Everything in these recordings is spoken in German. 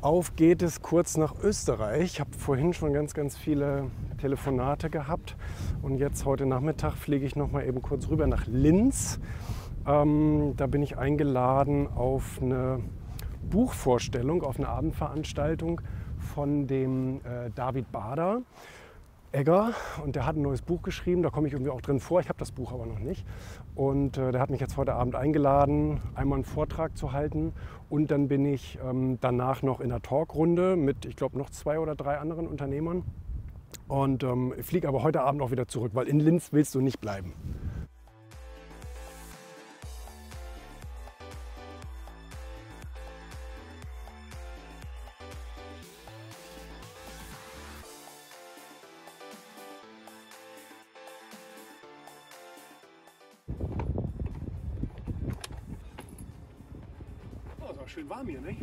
Auf geht es kurz nach Österreich. Ich habe vorhin schon ganz, ganz viele Telefonate gehabt und jetzt heute Nachmittag fliege ich noch mal eben kurz rüber nach Linz. Ähm, da bin ich eingeladen auf eine Buchvorstellung, auf eine Abendveranstaltung von dem äh, David Bader. Egger und der hat ein neues Buch geschrieben, da komme ich irgendwie auch drin vor, ich habe das Buch aber noch nicht. Und äh, der hat mich jetzt heute Abend eingeladen, einmal einen Vortrag zu halten und dann bin ich ähm, danach noch in einer Talkrunde mit, ich glaube, noch zwei oder drei anderen Unternehmern und ähm, fliege aber heute Abend auch wieder zurück, weil in Linz willst du nicht bleiben. Auch schön warm hier, nicht?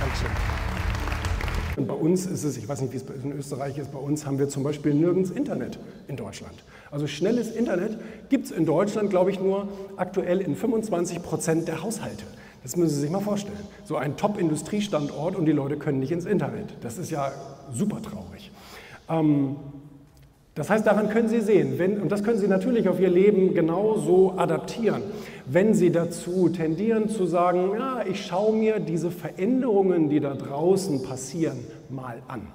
Dankeschön. Und bei uns ist es, ich weiß nicht, wie es in Österreich ist, bei uns haben wir zum Beispiel nirgends Internet in Deutschland. Also schnelles Internet gibt es in Deutschland, glaube ich, nur aktuell in 25 Prozent der Haushalte. Das müssen Sie sich mal vorstellen. So ein Top-Industriestandort und die Leute können nicht ins Internet. Das ist ja super traurig. Ähm, das heißt, daran können Sie sehen, wenn, und das können Sie natürlich auf Ihr Leben genauso adaptieren, wenn Sie dazu tendieren zu sagen, ja, ich schaue mir diese Veränderungen, die da draußen passieren, mal an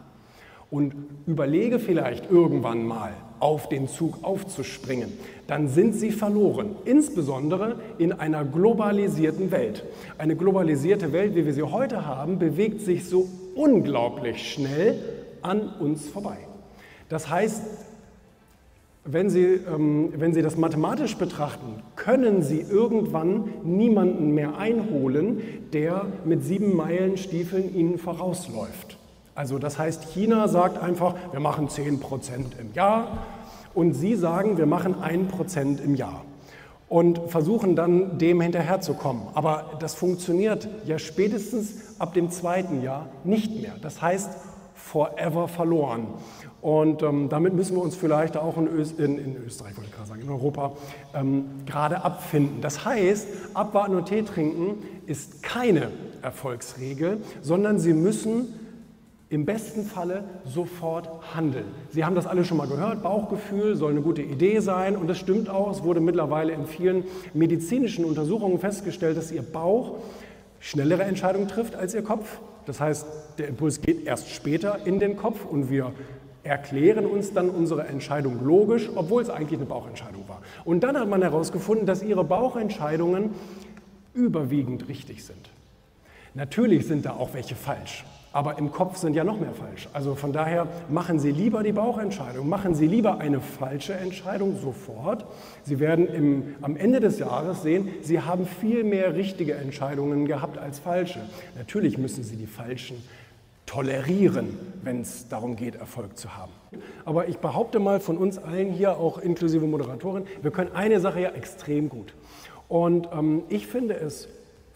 und überlege vielleicht irgendwann mal auf den Zug aufzuspringen, dann sind Sie verloren, insbesondere in einer globalisierten Welt. Eine globalisierte Welt, wie wir sie heute haben, bewegt sich so unglaublich schnell an uns vorbei. Das heißt, wenn Sie, ähm, wenn Sie das mathematisch betrachten, können Sie irgendwann niemanden mehr einholen, der mit sieben Meilen Stiefeln Ihnen vorausläuft. Also das heißt, China sagt einfach, wir machen 10 Prozent im Jahr und Sie sagen, wir machen 1 Prozent im Jahr und versuchen dann dem hinterherzukommen. Aber das funktioniert ja spätestens ab dem zweiten Jahr nicht mehr. Das heißt, forever verloren. Und ähm, damit müssen wir uns vielleicht auch in, Öst, in, in Österreich, wollte ich gerade sagen, in Europa ähm, gerade abfinden. Das heißt, abwarten und Tee trinken ist keine Erfolgsregel, sondern Sie müssen im besten Falle sofort handeln. Sie haben das alle schon mal gehört, Bauchgefühl soll eine gute Idee sein und das stimmt auch. Es wurde mittlerweile in vielen medizinischen Untersuchungen festgestellt, dass Ihr Bauch schnellere Entscheidungen trifft als Ihr Kopf. Das heißt, der Impuls geht erst später in den Kopf und wir erklären uns dann unsere Entscheidung logisch, obwohl es eigentlich eine Bauchentscheidung war. Und dann hat man herausgefunden, dass ihre Bauchentscheidungen überwiegend richtig sind. Natürlich sind da auch welche falsch, aber im Kopf sind ja noch mehr falsch. Also von daher machen Sie lieber die Bauchentscheidung, machen Sie lieber eine falsche Entscheidung sofort. Sie werden im, am Ende des Jahres sehen, Sie haben viel mehr richtige Entscheidungen gehabt als falsche. Natürlich müssen Sie die falschen tolerieren, wenn es darum geht, Erfolg zu haben. Aber ich behaupte mal von uns allen hier, auch inklusive Moderatorin, wir können eine Sache ja extrem gut. Und ähm, ich finde es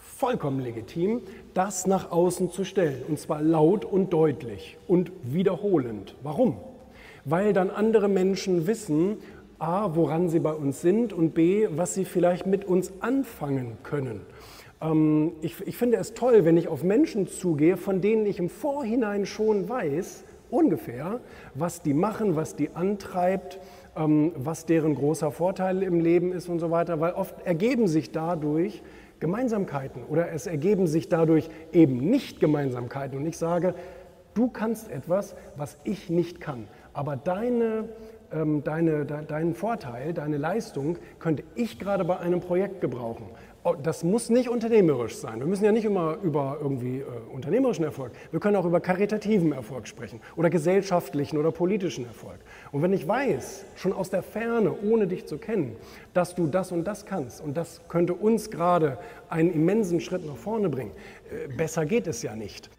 vollkommen legitim, das nach außen zu stellen. Und zwar laut und deutlich und wiederholend. Warum? Weil dann andere Menschen wissen, a, woran sie bei uns sind und b, was sie vielleicht mit uns anfangen können. Ähm, ich, ich finde es toll, wenn ich auf Menschen zugehe, von denen ich im Vorhinein schon weiß, ungefähr, was die machen, was die antreibt, ähm, was deren großer Vorteil im Leben ist und so weiter, weil oft ergeben sich dadurch Gemeinsamkeiten oder es ergeben sich dadurch eben nicht Gemeinsamkeiten. Und ich sage, du kannst etwas, was ich nicht kann, aber deine ähm, deine, de, deinen Vorteil, deine Leistung könnte ich gerade bei einem Projekt gebrauchen. Oh, das muss nicht unternehmerisch sein. Wir müssen ja nicht immer über irgendwie äh, unternehmerischen Erfolg. Wir können auch über karitativen Erfolg sprechen oder gesellschaftlichen oder politischen Erfolg. Und wenn ich weiß, schon aus der Ferne, ohne dich zu kennen, dass du das und das kannst und das könnte uns gerade einen immensen Schritt nach vorne bringen, äh, besser geht es ja nicht.